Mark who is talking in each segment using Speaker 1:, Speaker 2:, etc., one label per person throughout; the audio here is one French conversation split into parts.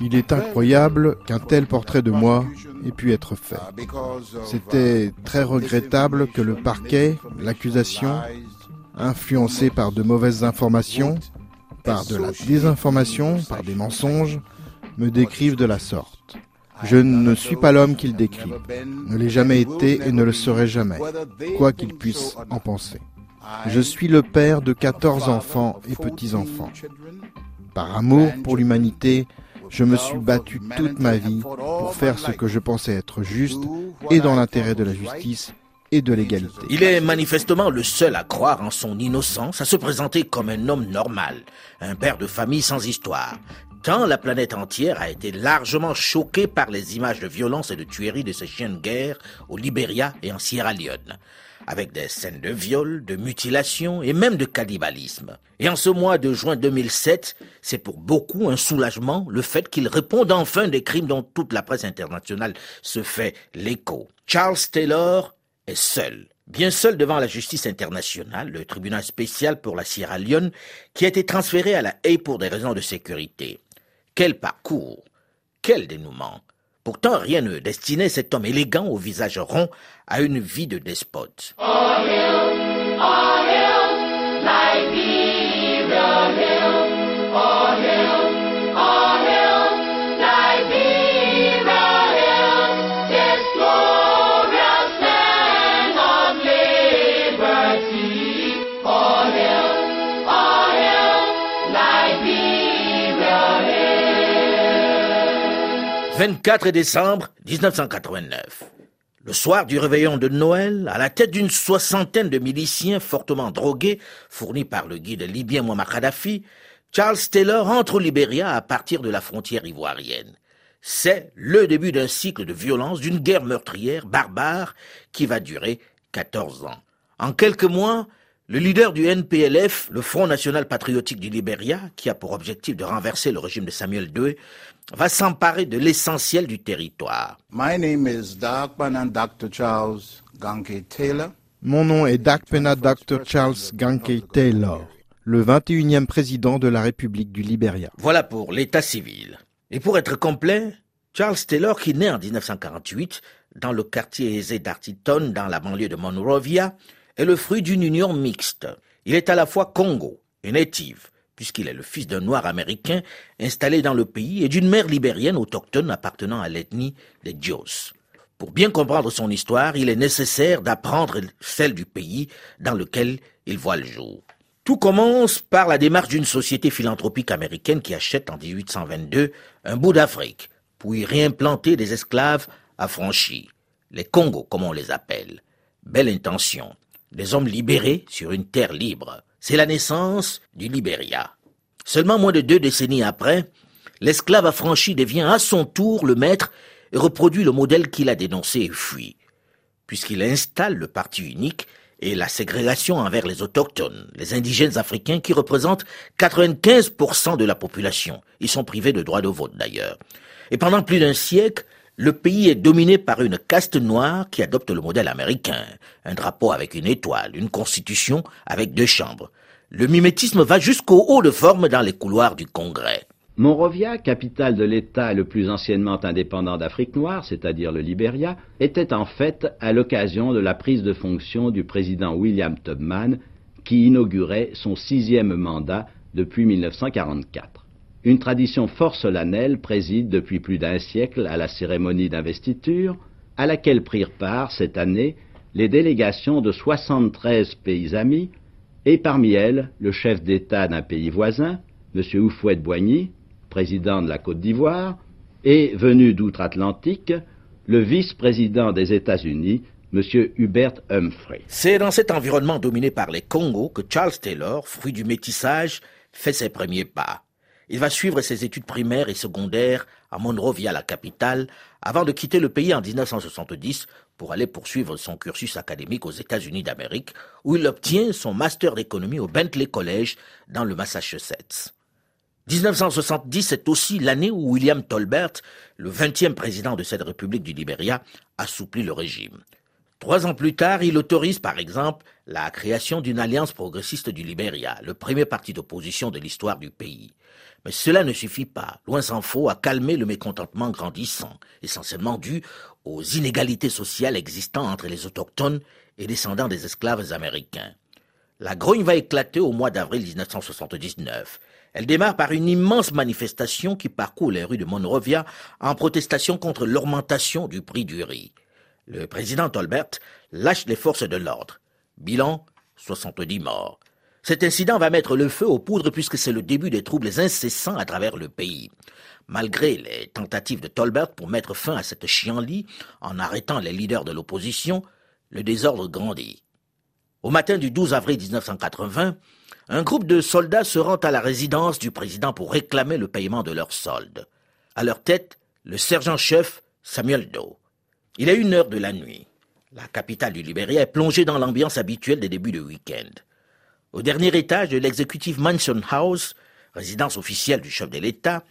Speaker 1: Il est incroyable qu'un tel portrait de moi ait pu être fait. C'était très regrettable que le parquet, l'accusation, influencé par de mauvaises informations, par de la désinformation, par des mensonges, me décrivent de la sorte. Je ne suis pas l'homme qu'ils décrivent, ne l'ai jamais été et ne le serai jamais, quoi qu'ils puissent en penser. Je suis le père de 14 enfants et petits-enfants. Par amour pour l'humanité, je me suis battu toute ma vie pour faire ce que je pensais être juste et dans l'intérêt de la justice et de l'égalité.
Speaker 2: Il est manifestement le seul à croire en son innocence, à se présenter comme un homme normal, un père de famille sans histoire, tant la planète entière a été largement choquée par les images de violence et de tuerie de ces chiens de guerre au Libéria et en Sierra Leone avec des scènes de viol, de mutilation et même de cannibalisme. Et en ce mois de juin 2007, c'est pour beaucoup un soulagement le fait qu'il réponde enfin des crimes dont toute la presse internationale se fait l'écho. Charles Taylor est seul. Bien seul devant la justice internationale, le tribunal spécial pour la Sierra Leone, qui a été transféré à la Haye pour des raisons de sécurité. Quel parcours Quel dénouement Pourtant, rien ne destinait cet homme élégant au visage rond à une vie de despote. « 24 décembre 1989. Le soir du réveillon de Noël, à la tête d'une soixantaine de miliciens fortement drogués, fournis par le guide libyen Muammar Kadhafi, Charles Taylor entre au Libéria à partir de la frontière ivoirienne. C'est le début d'un cycle de violence, d'une guerre meurtrière, barbare, qui va durer 14 ans. En quelques mois, le leader du NPLF, le Front National Patriotique du Libéria, qui a pour objectif de renverser le régime de Samuel II, va s'emparer de l'essentiel du territoire.
Speaker 3: My name is Dr. Charles Taylor.
Speaker 1: Mon nom est Dakpena Dr. Charles Gankey Taylor, le 21e président de la République du Libéria.
Speaker 2: Voilà pour l'état civil. Et pour être complet, Charles Taylor, qui naît en 1948 dans le quartier aisé d'Artiton, dans la banlieue de Monrovia, est le fruit d'une union mixte. Il est à la fois Congo et native, puisqu'il est le fils d'un noir américain installé dans le pays et d'une mère libérienne autochtone appartenant à l'ethnie des Dios. Pour bien comprendre son histoire, il est nécessaire d'apprendre celle du pays dans lequel il voit le jour. Tout commence par la démarche d'une société philanthropique américaine qui achète en 1822 un bout d'Afrique pour y réimplanter des esclaves affranchis, les Congos comme on les appelle. Belle intention, des hommes libérés sur une terre libre. C'est la naissance du Libéria. Seulement moins de deux décennies après, l'esclave affranchi devient à son tour le maître et reproduit le modèle qu'il a dénoncé et fui, puisqu'il installe le parti unique et la ségrégation envers les autochtones, les indigènes africains qui représentent 95% de la population. Ils sont privés de droit de vote d'ailleurs. Et pendant plus d'un siècle, le pays est dominé par une caste noire qui adopte le modèle américain, un drapeau avec une étoile, une constitution avec deux chambres. Le mimétisme va jusqu'au haut de forme dans les couloirs du Congrès.
Speaker 4: Monrovia, capitale de l'État le plus anciennement indépendant d'Afrique noire, c'est-à-dire le Libéria, était en fait à l'occasion de la prise de fonction du président William Tubman, qui inaugurait son sixième mandat depuis 1944. Une tradition fort solennelle préside depuis plus d'un siècle à la cérémonie d'investiture, à laquelle prirent part cette année les délégations de 73 pays amis, et parmi elles le chef d'État d'un pays voisin, M. Houphouët-Boigny, président de la Côte d'Ivoire, et venu d'outre-Atlantique, le vice-président des États-Unis, M. Hubert Humphrey.
Speaker 2: C'est dans cet environnement dominé par les Congos que Charles Taylor, fruit du métissage, fait ses premiers pas. Il va suivre ses études primaires et secondaires à Monrovia, la capitale, avant de quitter le pays en 1970 pour aller poursuivre son cursus académique aux États-Unis d'Amérique, où il obtient son master d'économie au Bentley College dans le Massachusetts. 1970 c'est aussi l'année où William Tolbert, le 20e président de cette République du Libéria, assouplit le régime. Trois ans plus tard, il autorise par exemple la création d'une alliance progressiste du Libéria, le premier parti d'opposition de l'histoire du pays. Mais cela ne suffit pas, loin s'en faut, à calmer le mécontentement grandissant, essentiellement dû aux inégalités sociales existant entre les autochtones et descendants des esclaves américains. La grogne va éclater au mois d'avril 1979. Elle démarre par une immense manifestation qui parcourt les rues de Monrovia en protestation contre l'augmentation du prix du riz. Le président Tolbert lâche les forces de l'ordre. Bilan 70 morts. Cet incident va mettre le feu aux poudres puisque c'est le début des troubles incessants à travers le pays. Malgré les tentatives de Tolbert pour mettre fin à cette chienlit en arrêtant les leaders de l'opposition, le désordre grandit. Au matin du 12 avril 1980, un groupe de soldats se rend à la résidence du président pour réclamer le paiement de leurs soldes. À leur tête, le sergent-chef Samuel Doe. Il est une heure de la nuit. La capitale du Libéria est plongée dans l'ambiance habituelle des débuts de week-end. Au dernier étage de l'exécutif Mansion House, résidence officielle du chef de l'État,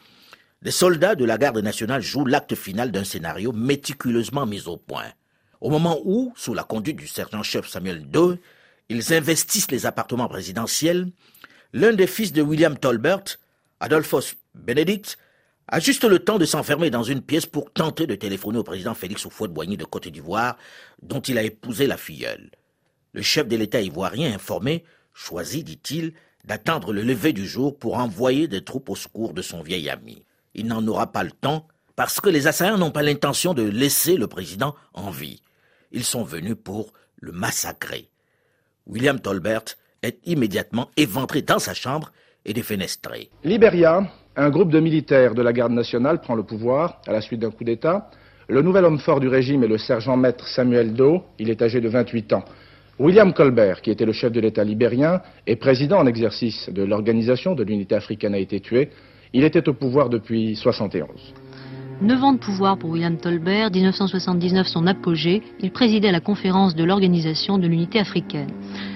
Speaker 2: les soldats de la garde nationale jouent l'acte final d'un scénario méticuleusement mis au point. Au moment où, sous la conduite du sergent-chef Samuel II, ils investissent les appartements présidentiels, l'un des fils de William Tolbert, Adolphus Benedict, a juste le temps de s'enfermer dans une pièce pour tenter de téléphoner au président Félix Houphouët-Boigny de Côte d'Ivoire, dont il a épousé la filleule. Le chef de l'État ivoirien informé choisit, dit-il, d'attendre le lever du jour pour envoyer des troupes au secours de son vieil ami. Il n'en aura pas le temps parce que les assaillants n'ont pas l'intention de laisser le président en vie. Ils sont venus pour le massacrer. William Tolbert est immédiatement éventré dans sa chambre et défenestré.
Speaker 5: Libéria, un groupe de militaires de la garde nationale prend le pouvoir à la suite d'un coup d'État. Le nouvel homme fort du régime est le sergent-maître Samuel Doe. Il est âgé de 28 ans. William Colbert, qui était le chef de l'État libérien et président en exercice de l'Organisation de l'Unité africaine, a été tué. Il était au pouvoir depuis 1971.
Speaker 6: Neuf ans de pouvoir pour William Tolbert, 1979 son apogée, il présidait la conférence de l'Organisation de l'Unité africaine.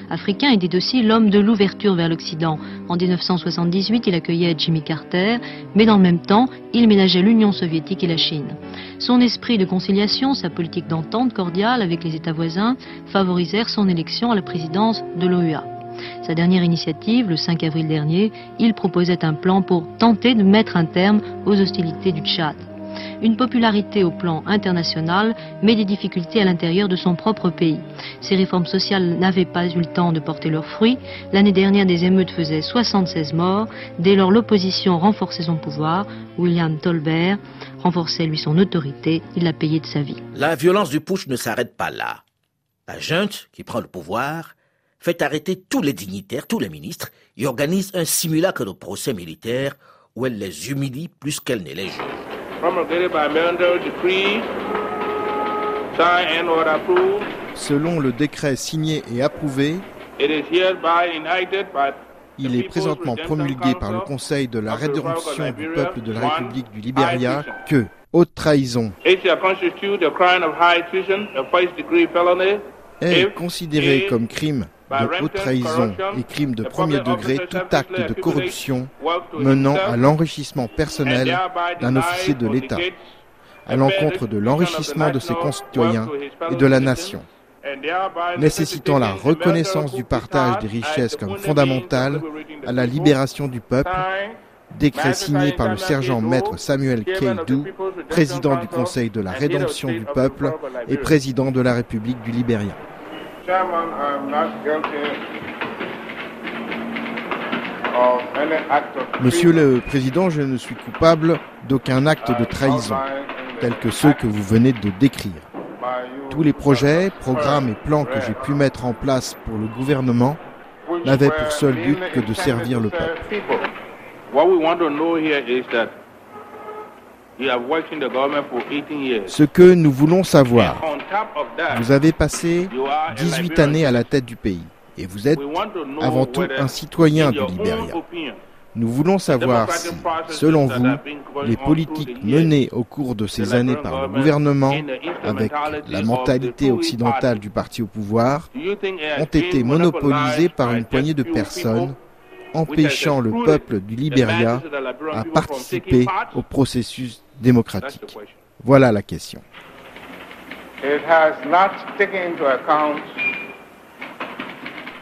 Speaker 6: Africain était aussi l'homme de l'ouverture vers l'Occident. En 1978, il accueillait Jimmy Carter, mais dans le même temps, il ménageait l'Union soviétique et la Chine. Son esprit de conciliation, sa politique d'entente cordiale avec les États voisins favorisèrent son élection à la présidence de l'OUA. Sa dernière initiative, le 5 avril dernier, il proposait un plan pour tenter de mettre un terme aux hostilités du Tchad une popularité au plan international, mais des difficultés à l'intérieur de son propre pays. Ces réformes sociales n'avaient pas eu le temps de porter leurs fruits. L'année dernière, des émeutes faisaient 76 morts. Dès lors, l'opposition renforçait son pouvoir. William Tolbert renforçait lui son autorité. Il l'a payé de sa vie.
Speaker 2: La violence du putsch ne s'arrête pas là. La junte, qui prend le pouvoir, fait arrêter tous les dignitaires, tous les ministres, et organise un simulacre de procès militaire où elle les humilie plus qu'elle ne les juge.
Speaker 1: Selon le décret signé et approuvé, il est présentement promulgué par le Conseil de la rédemption du peuple de la République du Libéria que haute trahison. Est considéré comme crime de haute trahison et crime de premier degré tout acte de corruption menant à l'enrichissement personnel d'un officier de l'État, à l'encontre de l'enrichissement de ses concitoyens et de la nation, nécessitant la reconnaissance du partage des richesses comme fondamentale à la libération du peuple, décret signé par le sergent-maître Samuel Keidou, président du Conseil de la rédemption du peuple et président de la République du Libéria. Monsieur le Président, je ne suis coupable d'aucun acte de trahison, tel que ceux que vous venez de décrire. Tous les projets, programmes et plans que j'ai pu mettre en place pour le gouvernement n'avaient pour seul but que de servir le peuple. Ce que nous voulons savoir, vous avez passé 18 années à la tête du pays et vous êtes avant tout un citoyen du Libéria. Nous voulons savoir si, selon vous, les politiques menées au cours de ces années par le gouvernement, avec la mentalité occidentale du parti au pouvoir, ont été monopolisées par une poignée de personnes, empêchant le peuple du Libéria à participer au processus démocratique. Voilà la question.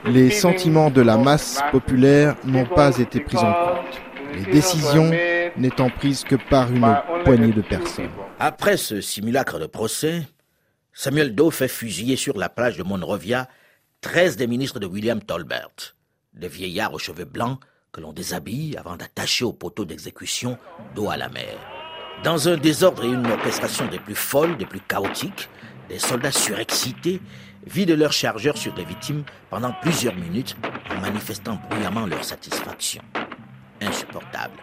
Speaker 1: Les sentiments de la masse populaire n'ont pas été pris en compte, les décisions n'étant prises que par une poignée de personnes.
Speaker 2: Après ce simulacre de procès, Samuel Doe fait fusiller sur la plage de Monrovia 13 des ministres de William Tolbert, des vieillards aux cheveux blancs que l'on déshabille avant d'attacher au poteau d'exécution d'eau à la mer. Dans un désordre et une orchestration des plus folles, des plus chaotiques, des soldats surexcités vident leurs chargeurs sur les victimes pendant plusieurs minutes en manifestant bruyamment leur satisfaction. Insupportable.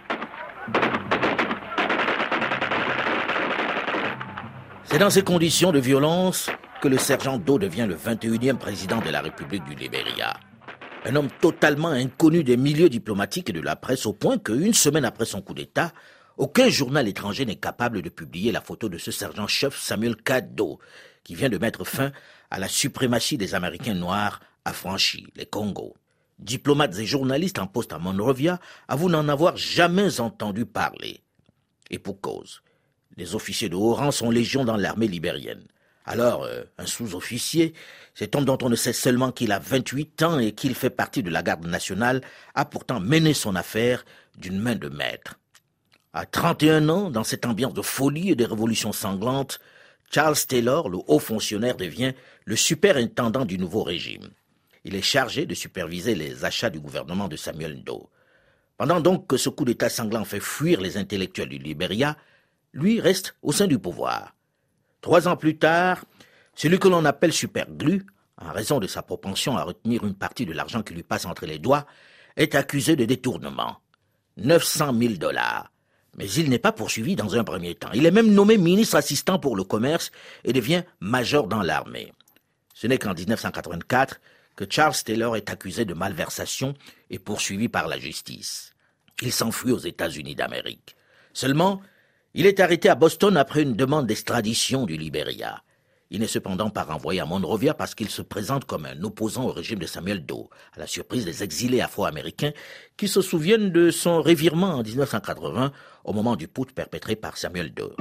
Speaker 2: C'est dans ces conditions de violence que le sergent Doe devient le 21e président de la République du Libéria. Un homme totalement inconnu des milieux diplomatiques et de la presse au point qu'une semaine après son coup d'État, aucun journal étranger n'est capable de publier la photo de ce sergent-chef Samuel Doe, qui vient de mettre fin à la suprématie des Américains noirs affranchis, les Congo. Diplomates et journalistes en poste à Monrovia avouent n'en avoir jamais entendu parler. Et pour cause. Les officiers de haut rang sont légion dans l'armée libérienne. Alors, euh, un sous-officier, cet homme dont on ne sait seulement qu'il a 28 ans et qu'il fait partie de la garde nationale, a pourtant mené son affaire d'une main de maître. À 31 ans, dans cette ambiance de folie et de révolution sanglante, Charles Taylor, le haut fonctionnaire, devient le superintendant du nouveau régime. Il est chargé de superviser les achats du gouvernement de Samuel Doe. Pendant donc que ce coup d'État sanglant fait fuir les intellectuels du Libéria, lui reste au sein du pouvoir. Trois ans plus tard, celui que l'on appelle superglu, en raison de sa propension à retenir une partie de l'argent qui lui passe entre les doigts, est accusé de détournement. 900 000 dollars, mais il n'est pas poursuivi dans un premier temps. Il est même nommé ministre assistant pour le commerce et devient major dans l'armée. Ce n'est qu'en 1984 que Charles Taylor est accusé de malversation et poursuivi par la justice. Il s'enfuit aux États-Unis d'Amérique. Seulement, il est arrêté à Boston après une demande d'extradition du Libéria. Il n'est cependant pas renvoyé à Monrovia parce qu'il se présente comme un opposant au régime de Samuel Doe, à la surprise des exilés afro-américains qui se souviennent de son revirement en 1980 au moment du putsch perpétré par Samuel Doe.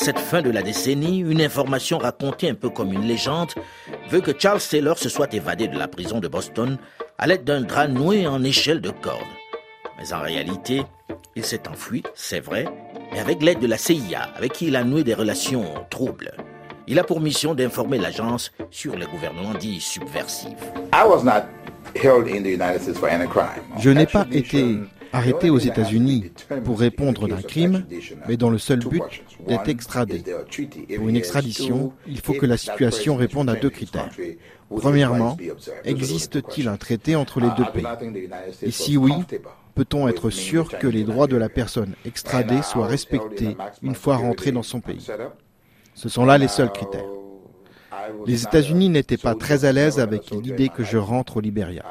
Speaker 2: Cette fin de la décennie, une information racontée un peu comme une légende veut que Charles Taylor se soit évadé de la prison de Boston à l'aide d'un drap noué en échelle de corde. Mais en réalité, il s'est enfui, c'est vrai, mais avec l'aide de la CIA, avec qui il a noué des relations troubles. Il a pour mission d'informer l'agence sur les gouvernements dits subversifs.
Speaker 1: Je n'ai pas été arrêté aux États-Unis pour répondre d'un crime, mais dans le seul but d'être extradé. Pour une extradition, il faut que la situation réponde à deux critères. Premièrement, existe-t-il un traité entre les deux pays? Et si oui, peut-on être sûr que les droits de la personne extradée soient respectés une fois rentré dans son pays? Ce sont là les seuls critères. Les États-Unis n'étaient pas très à l'aise avec l'idée que je rentre au Libéria.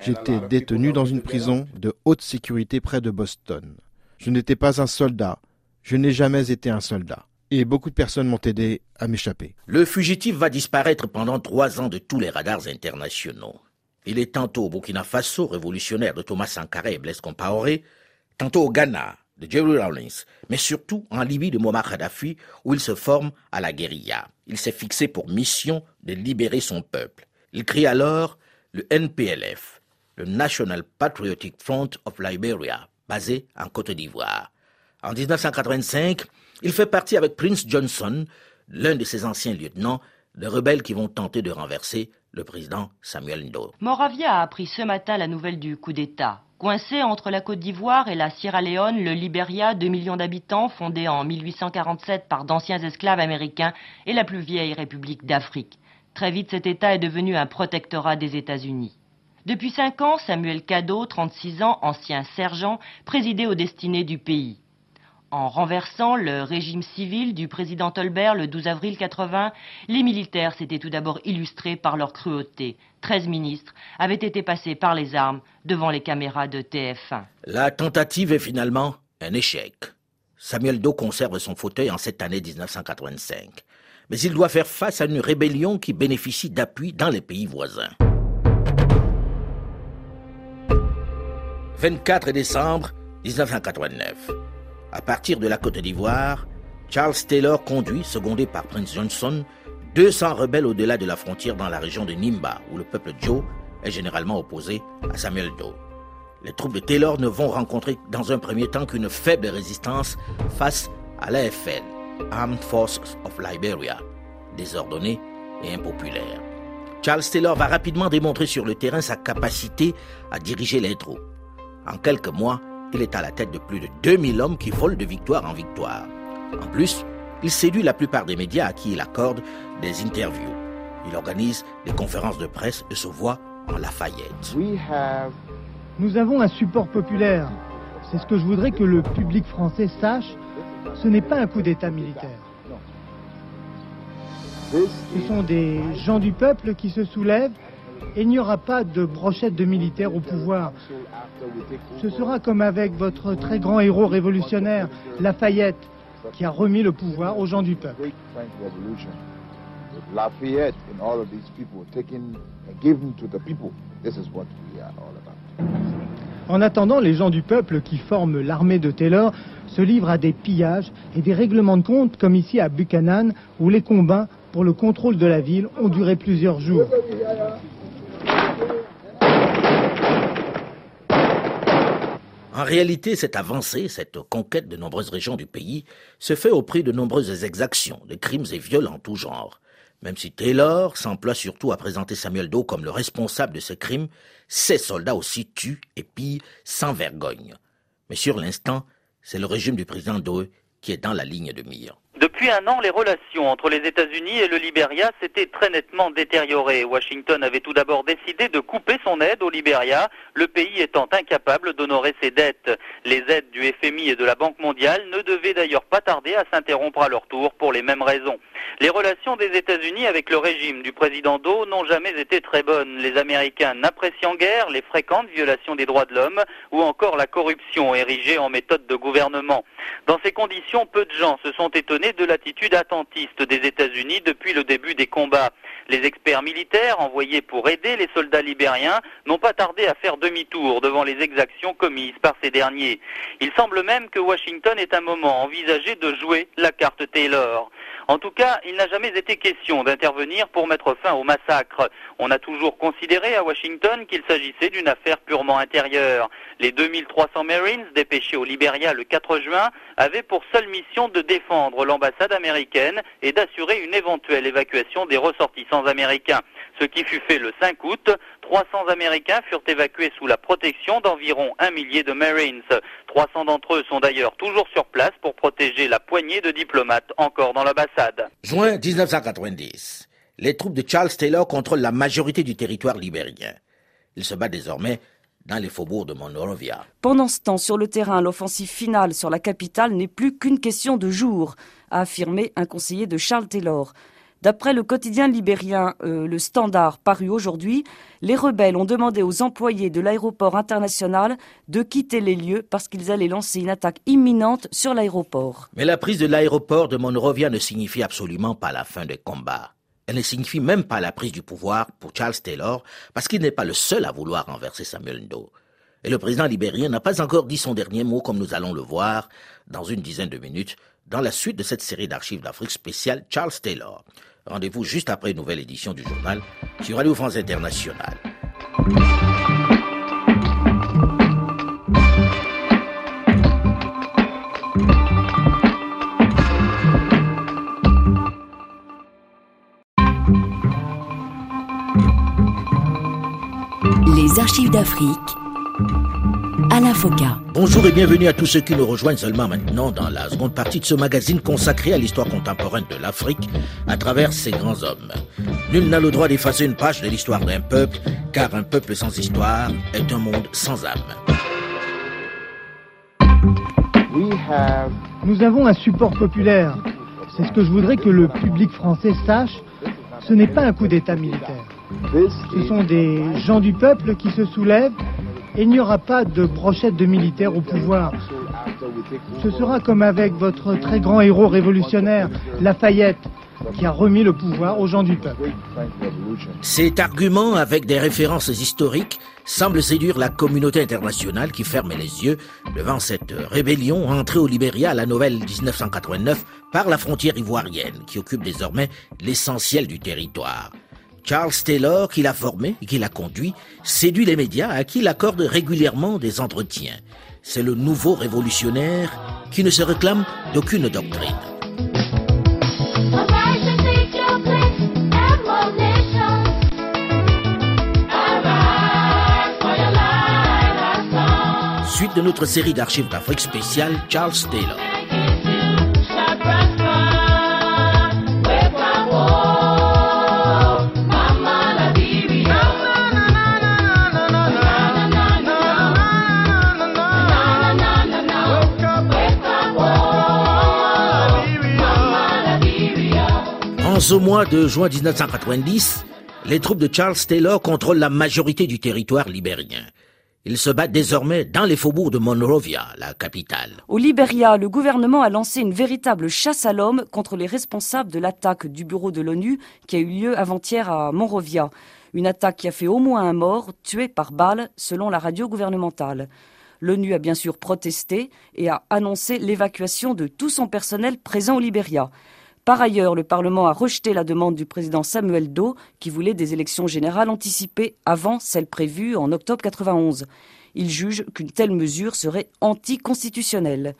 Speaker 1: J'étais détenu dans une prison de haute sécurité près de Boston. Je n'étais pas un soldat. Je n'ai jamais été un soldat. Et beaucoup de personnes m'ont aidé à m'échapper.
Speaker 2: Le fugitif va disparaître pendant trois ans de tous les radars internationaux. Il est tantôt au Burkina Faso, révolutionnaire de Thomas Sankara et Blaise Compaoré, tantôt au Ghana, de Jerry Rawlings, mais surtout en Libye de Muammar Kadhafi, où il se forme à la guérilla. Il s'est fixé pour mission de libérer son peuple. Il crie alors le NPLF, le National Patriotic Front of Liberia, basé en Côte d'Ivoire. En 1985, il fait partie avec Prince Johnson, l'un de ses anciens lieutenants, de rebelles qui vont tenter de renverser le président Samuel Ndo.
Speaker 6: Moravia a appris ce matin la nouvelle du coup d'État. Coincé entre la Côte d'Ivoire et la Sierra Leone, le Liberia, 2 millions d'habitants, fondé en 1847 par d'anciens esclaves américains, est la plus vieille république d'Afrique. Très vite, cet État est devenu un protectorat des États-Unis. Depuis cinq ans, Samuel Cadeau, 36 ans, ancien sergent, présidait aux destinées du pays.
Speaker 7: En renversant le régime civil du président Tolbert le 12 avril 80, les militaires s'étaient tout d'abord illustrés par leur cruauté. Treize ministres avaient été passés par les armes devant les caméras de TF1.
Speaker 2: La tentative est finalement un échec. Samuel Doe conserve son fauteuil en cette année 1985. Mais il doit faire face à une rébellion qui bénéficie d'appui dans les pays voisins. 24 décembre 1989. À partir de la Côte d'Ivoire, Charles Taylor conduit, secondé par Prince Johnson, 200 rebelles au-delà de la frontière dans la région de Nimba, où le peuple Joe est généralement opposé à Samuel Doe. Les troupes de Taylor ne vont rencontrer dans un premier temps qu'une faible résistance face à l'AFL, Armed Forces of Liberia, désordonnée et impopulaire. Charles Taylor va rapidement démontrer sur le terrain sa capacité à diriger les troupes. En quelques mois, il est à la tête de plus de 2000 hommes qui volent de victoire en victoire. En plus, il séduit la plupart des médias à qui il accorde des interviews. Il organise des conférences de presse et se voit en Lafayette.
Speaker 8: Nous avons un support populaire. C'est ce que je voudrais que le public français sache. Ce n'est pas un coup d'État militaire. Ce sont des gens du peuple qui se soulèvent il n'y aura pas de brochette de militaires au pouvoir. Ce sera comme avec votre très grand héros révolutionnaire, Lafayette, qui a remis le pouvoir aux gens du peuple. En attendant, les gens du peuple qui forment l'armée de Taylor se livrent à des pillages et des règlements de compte comme ici à Buchanan où les combats pour le contrôle de la ville ont duré plusieurs jours.
Speaker 2: En réalité, cette avancée, cette conquête de nombreuses régions du pays se fait au prix de nombreuses exactions, de crimes et viols en tout genre. Même si Taylor s'emploie surtout à présenter Samuel Doe comme le responsable de ces crimes, ses soldats aussi tuent et pillent sans vergogne. Mais sur l'instant, c'est le régime du président Doe qui est dans la ligne de mire.
Speaker 9: Depuis un an, les relations entre les États-Unis et le Liberia s'étaient très nettement détériorées. Washington avait tout d'abord décidé de couper son aide au Liberia, le pays étant incapable d'honorer ses dettes. Les aides du FMI et de la Banque mondiale ne devaient d'ailleurs pas tarder à s'interrompre à leur tour pour les mêmes raisons. Les relations des États-Unis avec le régime du président Doe n'ont jamais été très bonnes. Les Américains n'appréciant guère les fréquentes violations des droits de l'homme ou encore la corruption érigée en méthode de gouvernement. Dans ces conditions, peu de gens se sont étonnés de l'attitude attentiste des États-Unis depuis le début des combats. Les experts militaires envoyés pour aider les soldats libériens n'ont pas tardé à faire demi-tour devant les exactions commises par ces derniers. Il semble même que Washington ait un moment envisagé de jouer la carte Taylor. En tout cas, il n'a jamais été question d'intervenir pour mettre fin au massacre. On a toujours considéré à Washington qu'il s'agissait d'une affaire purement intérieure. Les 2300 Marines dépêchés au Liberia le 4 juin avaient pour seule mission de défendre l'ambassade américaine et d'assurer une éventuelle évacuation des ressortissants américains. Ce qui fut fait le 5 août, 300 Américains furent évacués sous la protection d'environ un millier de Marines. 300 d'entre eux sont d'ailleurs toujours sur place pour protéger la poignée de diplomates encore dans l'ambassade.
Speaker 2: Juin 1990. Les troupes de Charles Taylor contrôlent la majorité du territoire libérien. Ils se battent désormais dans les faubourgs de Monrovia.
Speaker 10: Pendant ce temps, sur le terrain, l'offensive finale sur la capitale n'est plus qu'une question de jours, a affirmé un conseiller de Charles Taylor. D'après le quotidien libérien euh, Le Standard paru aujourd'hui, les rebelles ont demandé aux employés de l'aéroport international de quitter les lieux parce qu'ils allaient lancer une attaque imminente sur l'aéroport.
Speaker 2: Mais la prise de l'aéroport de Monrovia ne signifie absolument pas la fin des combats. Elle ne signifie même pas la prise du pouvoir pour Charles Taylor, parce qu'il n'est pas le seul à vouloir renverser Samuel Doe. Et le président libérien n'a pas encore dit son dernier mot, comme nous allons le voir dans une dizaine de minutes, dans la suite de cette série d'archives d'Afrique spéciale Charles Taylor. Rendez-vous juste après une nouvelle édition du journal sur Radio France Internationale.
Speaker 11: Les archives d'Afrique Alain
Speaker 2: Bonjour et bienvenue à tous ceux qui nous rejoignent seulement maintenant dans la seconde partie de ce magazine consacré à l'histoire contemporaine de l'Afrique à travers ses grands hommes. Nul n'a le droit d'effacer une page de l'histoire d'un peuple, car un peuple sans histoire est un monde sans âme.
Speaker 8: Nous avons un support populaire. C'est ce que je voudrais que le public français sache. Ce n'est pas un coup d'État militaire. Ce sont des gens du peuple qui se soulèvent et il n'y aura pas de brochette de militaires au pouvoir. Ce sera comme avec votre très grand héros révolutionnaire, Lafayette, qui a remis le pouvoir aux gens du peuple.
Speaker 2: Cet argument, avec des références historiques, semble séduire la communauté internationale qui ferme les yeux devant cette rébellion entrée au Libéria à la nouvelle 1989 par la frontière ivoirienne qui occupe désormais l'essentiel du territoire. Charles Taylor, qui l'a formé et qui l'a conduit, séduit les médias à qui il accorde régulièrement des entretiens. C'est le nouveau révolutionnaire qui ne se réclame d'aucune doctrine. Suite de notre série d'archives d'Afrique spéciale Charles Taylor. Ce mois de juin 1990, les troupes de Charles Taylor contrôlent la majorité du territoire libérien. Ils se battent désormais dans les faubourgs de Monrovia, la capitale.
Speaker 10: Au Libéria, le gouvernement a lancé une véritable chasse à l'homme contre les responsables de l'attaque du bureau de l'ONU qui a eu lieu avant-hier à Monrovia. Une attaque qui a fait au moins un mort, tué par balle, selon la radio gouvernementale. L'ONU a bien sûr protesté et a annoncé l'évacuation de tout son personnel présent au Libéria. Par ailleurs, le Parlement a rejeté la demande du président Samuel Doe qui voulait des élections générales anticipées avant celles prévues en octobre 91. Il juge qu'une telle mesure serait anticonstitutionnelle.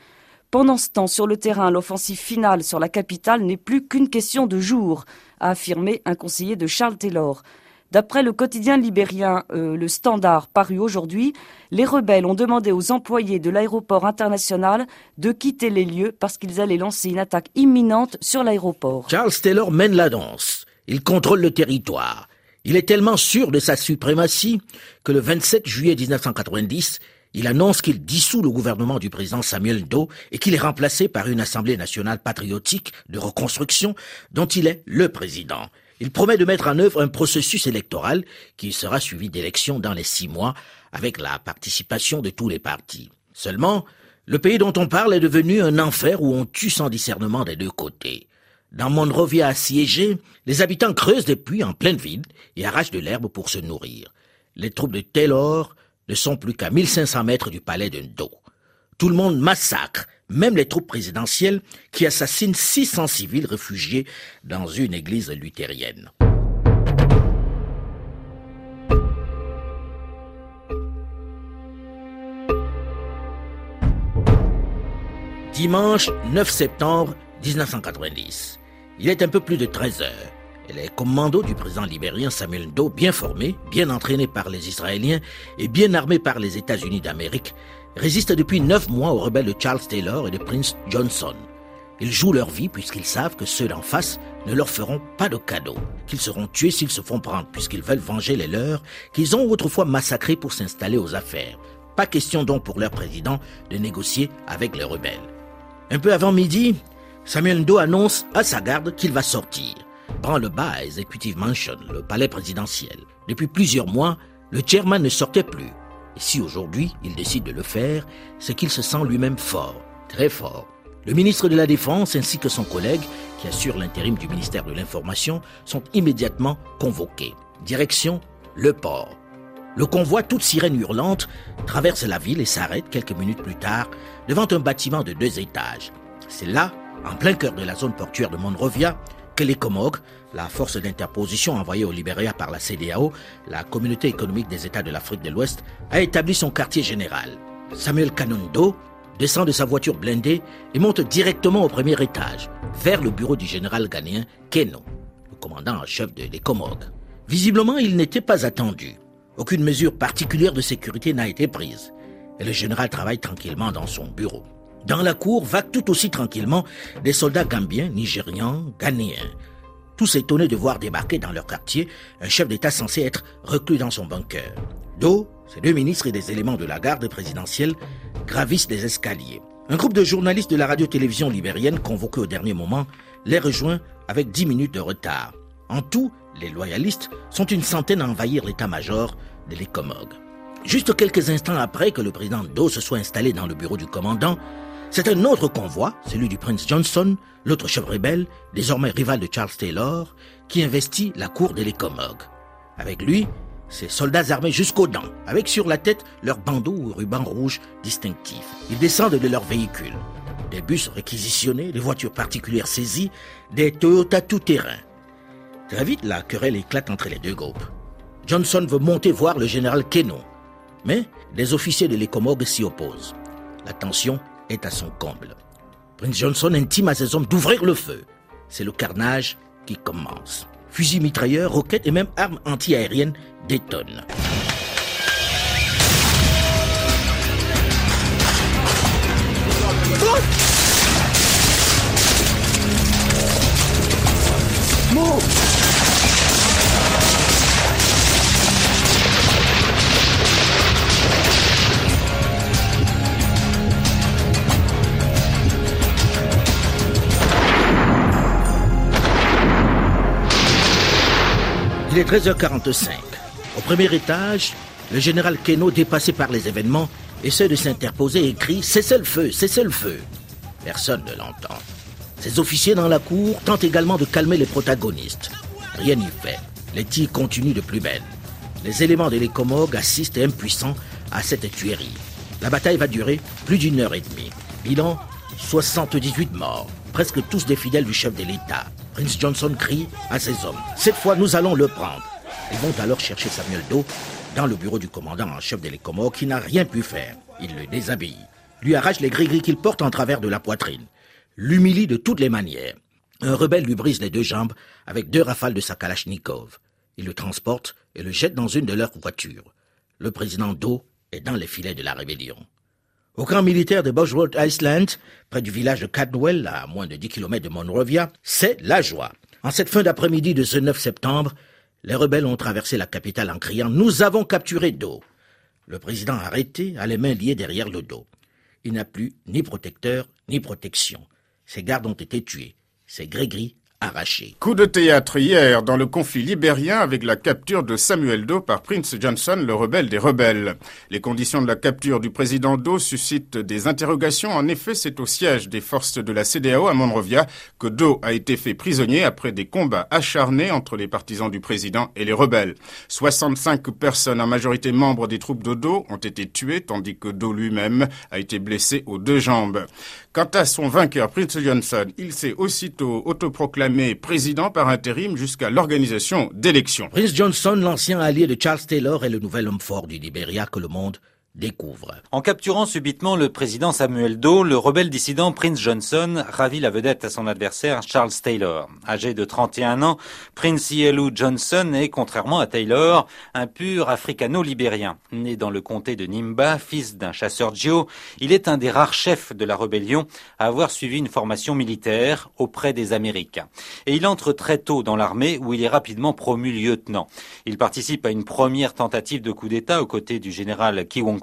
Speaker 10: Pendant ce temps, sur le terrain, l'offensive finale sur la capitale n'est plus qu'une question de jours, a affirmé un conseiller de Charles Taylor. D'après le quotidien libérien euh, Le Standard paru aujourd'hui, les rebelles ont demandé aux employés de l'aéroport international de quitter les lieux parce qu'ils allaient lancer une attaque imminente sur l'aéroport.
Speaker 2: Charles Taylor mène la danse. Il contrôle le territoire. Il est tellement sûr de sa suprématie que le 27 juillet 1990, il annonce qu'il dissout le gouvernement du président Samuel Doe et qu'il est remplacé par une Assemblée nationale patriotique de reconstruction dont il est le président. Il promet de mettre en œuvre un processus électoral qui sera suivi d'élections dans les six mois avec la participation de tous les partis. Seulement, le pays dont on parle est devenu un enfer où on tue sans discernement des deux côtés. Dans Monrovia assiégé, les habitants creusent des puits en pleine ville et arrachent de l'herbe pour se nourrir. Les troupes de Taylor ne sont plus qu'à 1500 mètres du palais de Ndo. Tout le monde massacre même les troupes présidentielles qui assassinent 600 civils réfugiés dans une église luthérienne. Dimanche 9 septembre 1990. Il est un peu plus de 13 heures. Les commandos du président libérien Samuel Doe, bien formés, bien entraînés par les Israéliens et bien armés par les États-Unis d'Amérique, résistent depuis neuf mois aux rebelles de Charles Taylor et de Prince Johnson. Ils jouent leur vie puisqu'ils savent que ceux d'en face ne leur feront pas de cadeau, qu'ils seront tués s'ils se font prendre puisqu'ils veulent venger les leurs qu'ils ont autrefois massacrés pour s'installer aux affaires. Pas question donc pour leur président de négocier avec les rebelles. Un peu avant midi, Samuel Ndo annonce à sa garde qu'il va sortir. Prend le bas à Executive Mansion, le palais présidentiel. Depuis plusieurs mois, le chairman ne sortait plus. Et si aujourd'hui il décide de le faire, c'est qu'il se sent lui-même fort, très fort. Le ministre de la Défense ainsi que son collègue, qui assure l'intérim du ministère de l'Information, sont immédiatement convoqués. Direction le port. Le convoi, toute sirène hurlante, traverse la ville et s'arrête quelques minutes plus tard devant un bâtiment de deux étages. C'est là, en plein cœur de la zone portuaire de Monrovia, que les Comogues, la force d'interposition envoyée au Libéria par la CDAO, la communauté économique des États de l'Afrique de l'Ouest, a établi son quartier général. Samuel Kanundo descend de sa voiture blindée et monte directement au premier étage, vers le bureau du général ghanéen Keno, le commandant en chef de les Visiblement, il n'était pas attendu. Aucune mesure particulière de sécurité n'a été prise. Et le général travaille tranquillement dans son bureau. Dans la cour vaguent tout aussi tranquillement des soldats gambiens, nigérians, ghanéens. Tous étonnés de voir débarquer dans leur quartier un chef d'État censé être reclus dans son bunker. Do, ces deux ministres et des éléments de la garde présidentielle gravissent les escaliers. Un groupe de journalistes de la radio-télévision libérienne convoqué au dernier moment les rejoint avec 10 minutes de retard. En tout, les loyalistes sont une centaine à envahir l'état-major de l'Ecomog. Juste quelques instants après que le président Doe se soit installé dans le bureau du commandant, c'est un autre convoi, celui du prince Johnson, l'autre chef rebelle, désormais rival de Charles Taylor, qui investit la cour de l'Ecomog. Avec lui, ces soldats armés jusqu'aux dents, avec sur la tête leur bandeau ou ruban rouge distinctif. Ils descendent de leur véhicule. Des bus réquisitionnés, des voitures particulières saisies, des Toyota tout-terrain. Très vite, la querelle éclate entre les deux groupes. Johnson veut monter voir le général Keno, mais des officiers de l'Ecomog s'y opposent. La tension est à son comble. Prince Johnson intime à ses hommes d'ouvrir le feu. C'est le carnage qui commence. Fusils mitrailleurs, roquettes et même armes antiaériennes détonnent. Il est 13h45. Au premier étage, le général Keno, dépassé par les événements, essaie de s'interposer et crie Cessez le feu, cessez le feu. Personne ne l'entend. Ses officiers dans la cour tentent également de calmer les protagonistes. Rien n'y fait. Les tirs continuent de plus belle. Les éléments de l'Ecomog assistent impuissants à cette tuerie. La bataille va durer plus d'une heure et demie. Bilan 78 morts, presque tous des fidèles du chef de l'État. Prince Johnson crie à ses hommes Cette fois, nous allons le prendre. Ils vont alors chercher Samuel Doe dans le bureau du commandant en chef de l'Ecomog qui n'a rien pu faire. Il le déshabille, lui arrache les gris-gris qu'il porte en travers de la poitrine, l'humilie de toutes les manières. Un rebelle lui brise les deux jambes avec deux rafales de sa Kalachnikov. Il le transporte et le jette dans une de leurs voitures. Le président Doe est dans les filets de la rébellion. Au camp militaire de Road Island, près du village de Cadwell, à moins de 10 km de Monrovia, c'est la joie. En cette fin d'après-midi de ce 9 septembre, les rebelles ont traversé la capitale en criant Nous avons capturé Do. Le président arrêté a les mains liées derrière le dos. Il n'a plus ni protecteur ni protection. Ses gardes ont été tués. Ses gris-gris
Speaker 12: Coup de théâtre hier dans le conflit libérien avec la capture de Samuel Doe par Prince Johnson, le rebelle des rebelles. Les conditions de la capture du président Doe suscitent des interrogations. En effet, c'est au siège des forces de la CDAO à Monrovia que Doe a été fait prisonnier après des combats acharnés entre les partisans du président et les rebelles. 65 personnes, en majorité membres des troupes de Doe, ont été tuées, tandis que Doe lui-même a été blessé aux deux jambes. Quant à son vainqueur, Prince Johnson, il s'est aussitôt autoproclamé président par intérim jusqu'à l'organisation d'élections.
Speaker 2: Prince Johnson, l'ancien allié de Charles Taylor, est le nouvel homme fort du Libéria que le monde découvre.
Speaker 13: En capturant subitement le président Samuel Doe, le rebelle dissident Prince Johnson ravit la vedette à son adversaire Charles Taylor. Âgé de 31 ans, Prince Yellow Johnson est, contrairement à Taylor, un pur africano-libérien. Né dans le comté de Nimba, fils d'un chasseur Joe, il est un des rares chefs de la rébellion à avoir suivi une formation militaire auprès des Américains. Et il entre très tôt dans l'armée où il est rapidement promu lieutenant. Il participe à une première tentative de coup d'État aux côtés du général Kiwong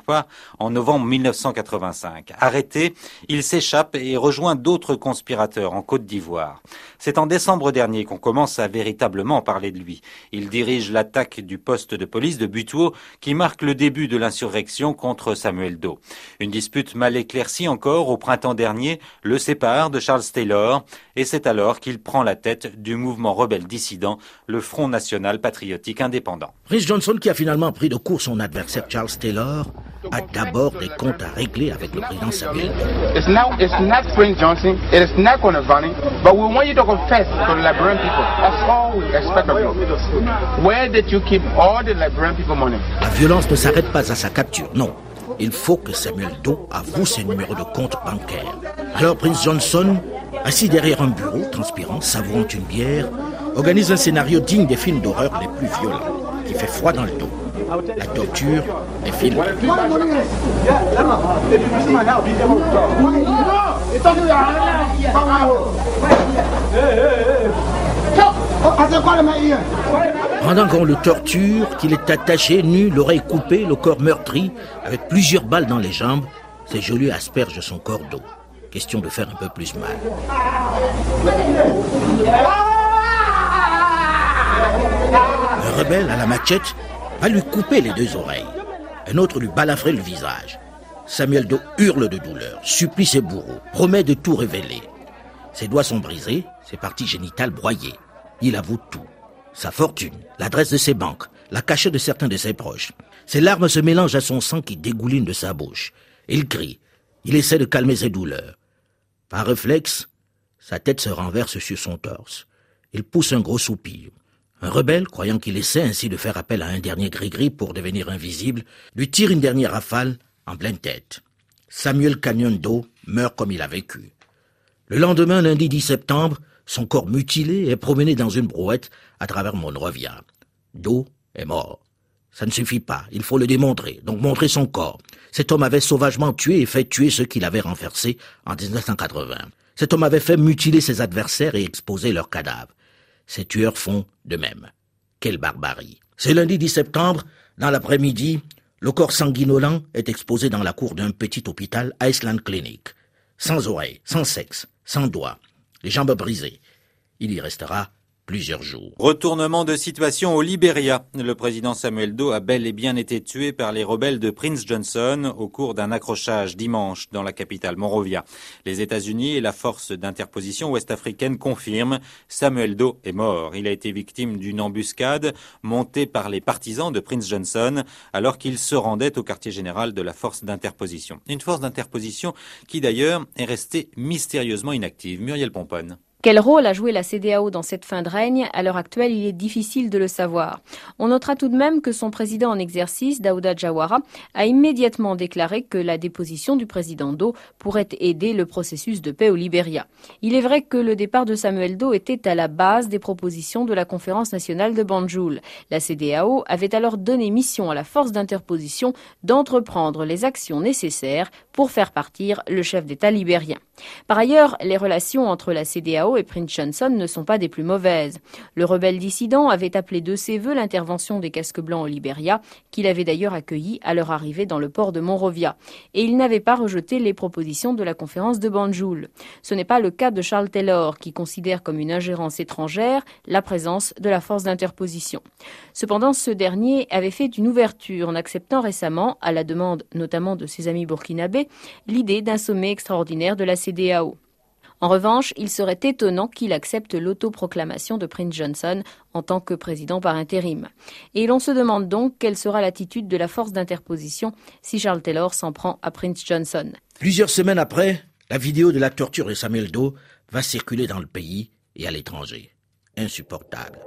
Speaker 13: en novembre 1985. Arrêté, il s'échappe et rejoint d'autres conspirateurs en Côte d'Ivoire. C'est en décembre dernier qu'on commence à véritablement parler de lui. Il dirige l'attaque du poste de police de Butuo qui marque le début de l'insurrection contre Samuel Doe. Une dispute mal éclaircie encore au printemps dernier le sépare de Charles Taylor et c'est alors qu'il prend la tête du mouvement rebelle dissident, le Front National Patriotique Indépendant.
Speaker 2: Rhys Johnson, qui a finalement pris de court son adversaire Charles Taylor, a d'abord des comptes à régler avec le président Samuel.
Speaker 14: It's now it's not Prince Johnson, it is not going to Valley, but we want you to confess to the Liberian people. That's all we expect of you. Where did you keep all the Liberian people money?
Speaker 2: La violence ne s'arrête pas à sa capture, non. Il faut que Samuel Doe avoue ses numéros de compte bancaire. Alors Prince Johnson, assis derrière un bureau, transpirant, savourant une bière, organise un scénario digne des films d'horreur les plus violents, qui fait froid dans le dos. La torture est filmée. Pendant qu'on le torture, qu'il est attaché, nu, l'oreille coupée, le corps meurtri, avec plusieurs balles dans les jambes, ces geôliers aspergent son corps d'eau. Question de faire un peu plus mal. Un rebelle à la machette va lui couper les deux oreilles. Un autre lui balafrer le visage. Samuel Doe hurle de douleur, supplie ses bourreaux, promet de tout révéler. Ses doigts sont brisés, ses parties génitales broyées. Il avoue tout. Sa fortune, l'adresse de ses banques, la cachette de certains de ses proches. Ses larmes se mélangent à son sang qui dégouline de sa bouche. Il crie. Il essaie de calmer ses douleurs. Par réflexe, sa tête se renverse sur son torse. Il pousse un gros soupir. Un rebelle, croyant qu'il essaie ainsi de faire appel à un dernier gris-gris pour devenir invisible, lui tire une dernière rafale en pleine tête. Samuel Canyon d'eau meurt comme il a vécu. Le lendemain, lundi 10 septembre, son corps mutilé est promené dans une brouette à travers Monrovia. Do est mort. Ça ne suffit pas, il faut le démontrer, donc montrer son corps. Cet homme avait sauvagement tué et fait tuer ceux qu'il avait renversés en 1980. Cet homme avait fait mutiler ses adversaires et exposer leurs cadavres. Ces tueurs font de même. Quelle barbarie. C'est lundi 10 septembre, dans l'après-midi, le corps sanguinolent est exposé dans la cour d'un petit hôpital Iceland Clinic. Sans oreilles, sans sexe, sans doigts, les jambes brisées. Il y restera
Speaker 13: Retournement de situation au Libéria. Le président Samuel Doe a bel et bien été tué par les rebelles de Prince Johnson au cours d'un accrochage dimanche dans la capitale Monrovia. Les États-Unis et la force d'interposition ouest-africaine confirment Samuel Doe est mort. Il a été victime d'une embuscade montée par les partisans de Prince Johnson alors qu'il se rendait au quartier général de la force d'interposition. Une force d'interposition qui d'ailleurs est restée mystérieusement inactive. Muriel Pomponne.
Speaker 15: Quel rôle a joué la CDAO dans cette fin de règne? À l'heure actuelle, il est difficile de le savoir. On notera tout de même que son président en exercice, Daouda Jawara, a immédiatement déclaré que la déposition du président Do pourrait aider le processus de paix au Libéria. Il est vrai que le départ de Samuel Do était à la base des propositions de la conférence nationale de Banjul. La CDAO avait alors donné mission à la force d'interposition d'entreprendre les actions nécessaires pour faire partir le chef d'État libérien. Par ailleurs, les relations entre la CDAO et Prince Johnson ne sont pas des plus mauvaises. Le rebelle dissident avait appelé de ses voeux l'intervention des casques blancs au Libéria, qu'il avait d'ailleurs accueilli à leur arrivée dans le port de Monrovia, et il n'avait pas rejeté les propositions de la conférence de Banjul. Ce n'est pas le cas de Charles Taylor, qui considère comme une ingérence étrangère la présence de la force d'interposition. Cependant, ce dernier avait fait une ouverture en acceptant récemment, à la demande notamment de ses amis burkinabés, l'idée d'un sommet extraordinaire de la En revanche, il serait étonnant qu'il accepte l'autoproclamation de Prince Johnson en tant que président par intérim. Et l'on se demande donc quelle sera l'attitude de la force d'interposition si Charles Taylor s'en prend à Prince Johnson.
Speaker 2: Plusieurs semaines après, la vidéo de la torture de Samuel Doe va circuler dans le pays et à l'étranger. Insupportable.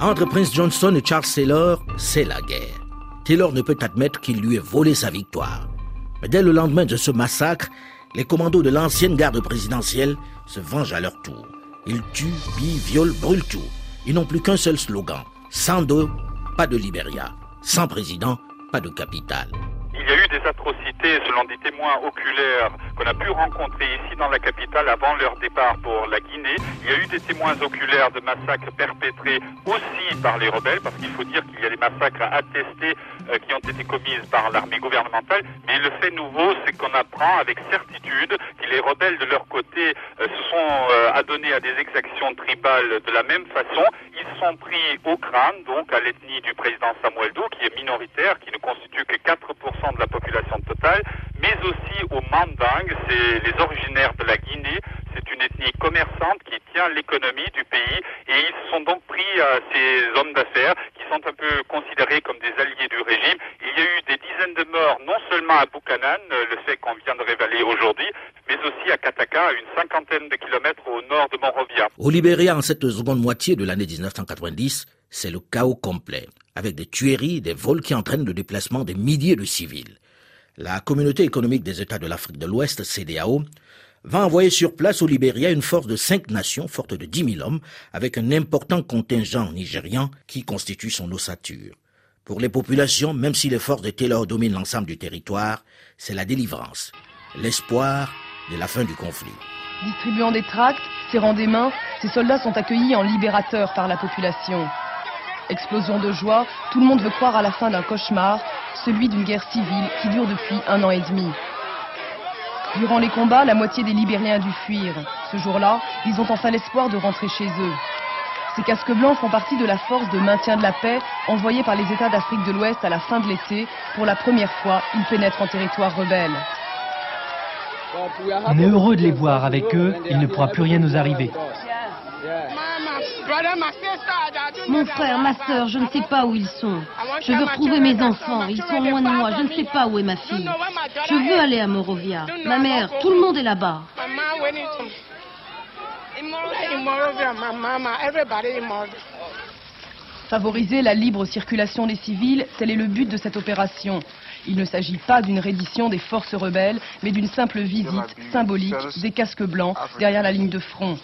Speaker 2: Entre Prince Johnson et Charles Taylor, c'est la guerre. Taylor ne peut admettre qu'il lui ait volé sa victoire. Mais dès le lendemain de ce massacre, les commandos de l'ancienne garde présidentielle se vengent à leur tour. Ils tuent, pillent, violent, brûlent tout. Ils n'ont plus qu'un seul slogan. Sans dos, pas de Libéria. Sans président, pas de capitale.
Speaker 16: Il y a eu des atrocités selon des témoins oculaires qu'on a pu rencontrer ici dans la capitale avant leur départ pour la Guinée. Il y a eu des témoins oculaires de massacres perpétrés aussi par les rebelles, parce qu'il faut dire qu'il y a des massacres attestés euh, qui ont été commises par l'armée gouvernementale. Mais le fait nouveau, c'est qu'on apprend avec certitude que les rebelles de leur côté euh, se sont euh, adonnés à des exactions tribales de la même façon. Ils sont pris au crâne, donc à l'ethnie du président Samuel Doe, qui est minoritaire, qui ne constitue que 4% de la population totale, mais aussi aux Mandingues, c'est les originaires de la Guinée. C'est une ethnie commerçante qui tient l'économie du pays et ils sont donc pris à ces hommes d'affaires qui sont un peu considérés comme des alliés du régime. Il y a eu des dizaines de morts, non seulement à Buchanan, le fait qu'on vient de révéler aujourd'hui, mais aussi à Kataka, à une cinquantaine de kilomètres au nord de Monrovia.
Speaker 2: Au Libéria, en cette seconde moitié de l'année 1990, c'est le chaos complet, avec des tueries, des vols qui entraînent le déplacement des milliers de civils. La communauté économique des États de l'Afrique de l'Ouest, CDAO, va envoyer sur place au Libéria une force de cinq nations forte de dix mille hommes, avec un important contingent nigérian qui constitue son ossature. Pour les populations, même si les forces de Taylor dominent l'ensemble du territoire, c'est la délivrance, l'espoir de la fin du conflit.
Speaker 17: Distribuant des tracts, serrant des mains, ces soldats sont accueillis en libérateurs par la population. Explosion de joie, tout le monde veut croire à la fin d'un cauchemar, celui d'une guerre civile qui dure depuis un an et demi. Durant les combats, la moitié des Libériens a dû fuir. Ce jour-là, ils ont enfin l'espoir de rentrer chez eux. Ces casques blancs font partie de la force de maintien de la paix envoyée par les États d'Afrique de l'Ouest à la fin de l'été. Pour la première fois, ils pénètrent en territoire rebelle.
Speaker 18: On est heureux de les voir. Avec eux, il ne pourra plus rien nous arriver.
Speaker 19: Mon frère, ma soeur, je ne sais pas où ils sont. Je veux retrouver mes enfants. Ils sont loin de moi. Je ne sais pas où est ma fille. Je veux aller à Morovia. Ma mère, tout le monde est là-bas.
Speaker 17: Favoriser la libre circulation des civils, tel est le but de cette opération. Il ne s'agit pas d'une reddition des forces rebelles, mais d'une simple visite symbolique des casques blancs derrière la ligne de front.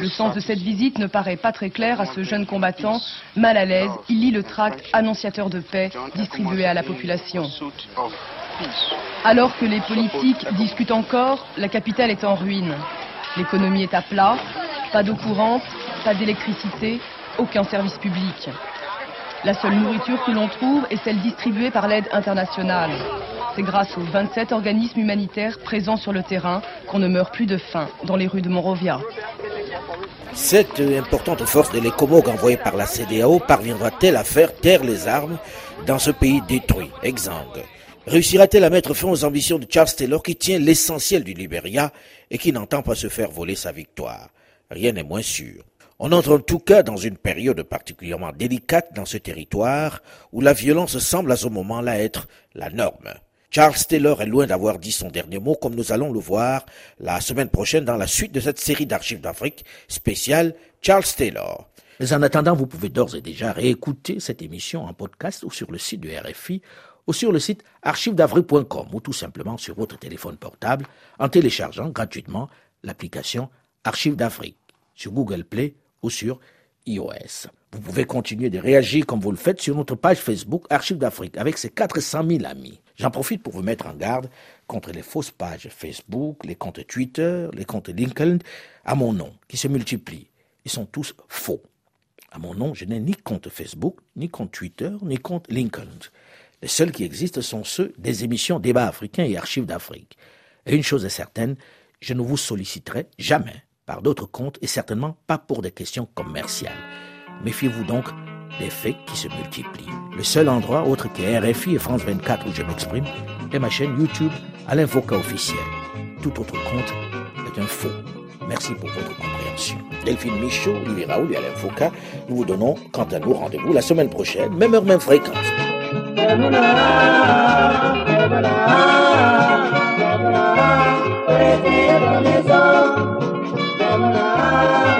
Speaker 17: Le sens de cette visite ne paraît pas très clair à ce jeune combattant. Mal à l'aise, il lit le tract annonciateur de paix distribué à la population. Alors que les politiques discutent encore, la capitale est en ruine. L'économie est à plat, pas d'eau courante, pas d'électricité, aucun service public. La seule nourriture que l'on trouve est celle distribuée par l'aide internationale. C'est grâce aux 27 organismes humanitaires présents sur le terrain qu'on ne meurt plus de faim dans les rues de Monrovia.
Speaker 2: Cette importante force de l'écomog envoyée par la CDAO parviendra-t-elle à faire taire les armes dans ce pays détruit, exsangue Réussira-t-elle à mettre fin aux ambitions de Charles Taylor qui tient l'essentiel du Libéria et qui n'entend pas se faire voler sa victoire? Rien n'est moins sûr. On entre en tout cas dans une période particulièrement délicate dans ce territoire où la violence semble à ce moment-là être la norme. Charles Taylor est loin d'avoir dit son dernier mot comme nous allons le voir la semaine prochaine dans la suite de cette série d'archives d'Afrique spéciale Charles Taylor. Mais en attendant, vous pouvez d'ores et déjà réécouter cette émission en podcast ou sur le site du RFI ou sur le site archivesd'afrique.com ou tout simplement sur votre téléphone portable en téléchargeant gratuitement l'application Archives d'Afrique sur Google Play ou sur iOS. Vous pouvez continuer de réagir comme vous le faites sur notre page Facebook Archives d'Afrique avec ses 400 000 amis. J'en profite pour vous mettre en garde contre les fausses pages Facebook, les comptes Twitter, les comptes LinkedIn à mon nom qui se multiplient. Ils sont tous faux. À mon nom, je n'ai ni compte Facebook, ni compte Twitter, ni compte LinkedIn. Les seuls qui existent sont ceux des émissions Débats africains et Archives d'Afrique. Et une chose est certaine, je ne vous solliciterai jamais par d'autres comptes et certainement pas pour des questions commerciales. Méfiez-vous donc des faits qui se multiplient. Le seul endroit autre que RFI et France 24 où je m'exprime est ma chaîne YouTube Alain Foka officiel. Tout autre compte est un faux. Merci pour votre compréhension. Delphine Michaud, Louis Raoul et Alain Foucault, nous vous donnons quant à nous rendez-vous la semaine prochaine, même heure, même fréquence.
Speaker 20: Allah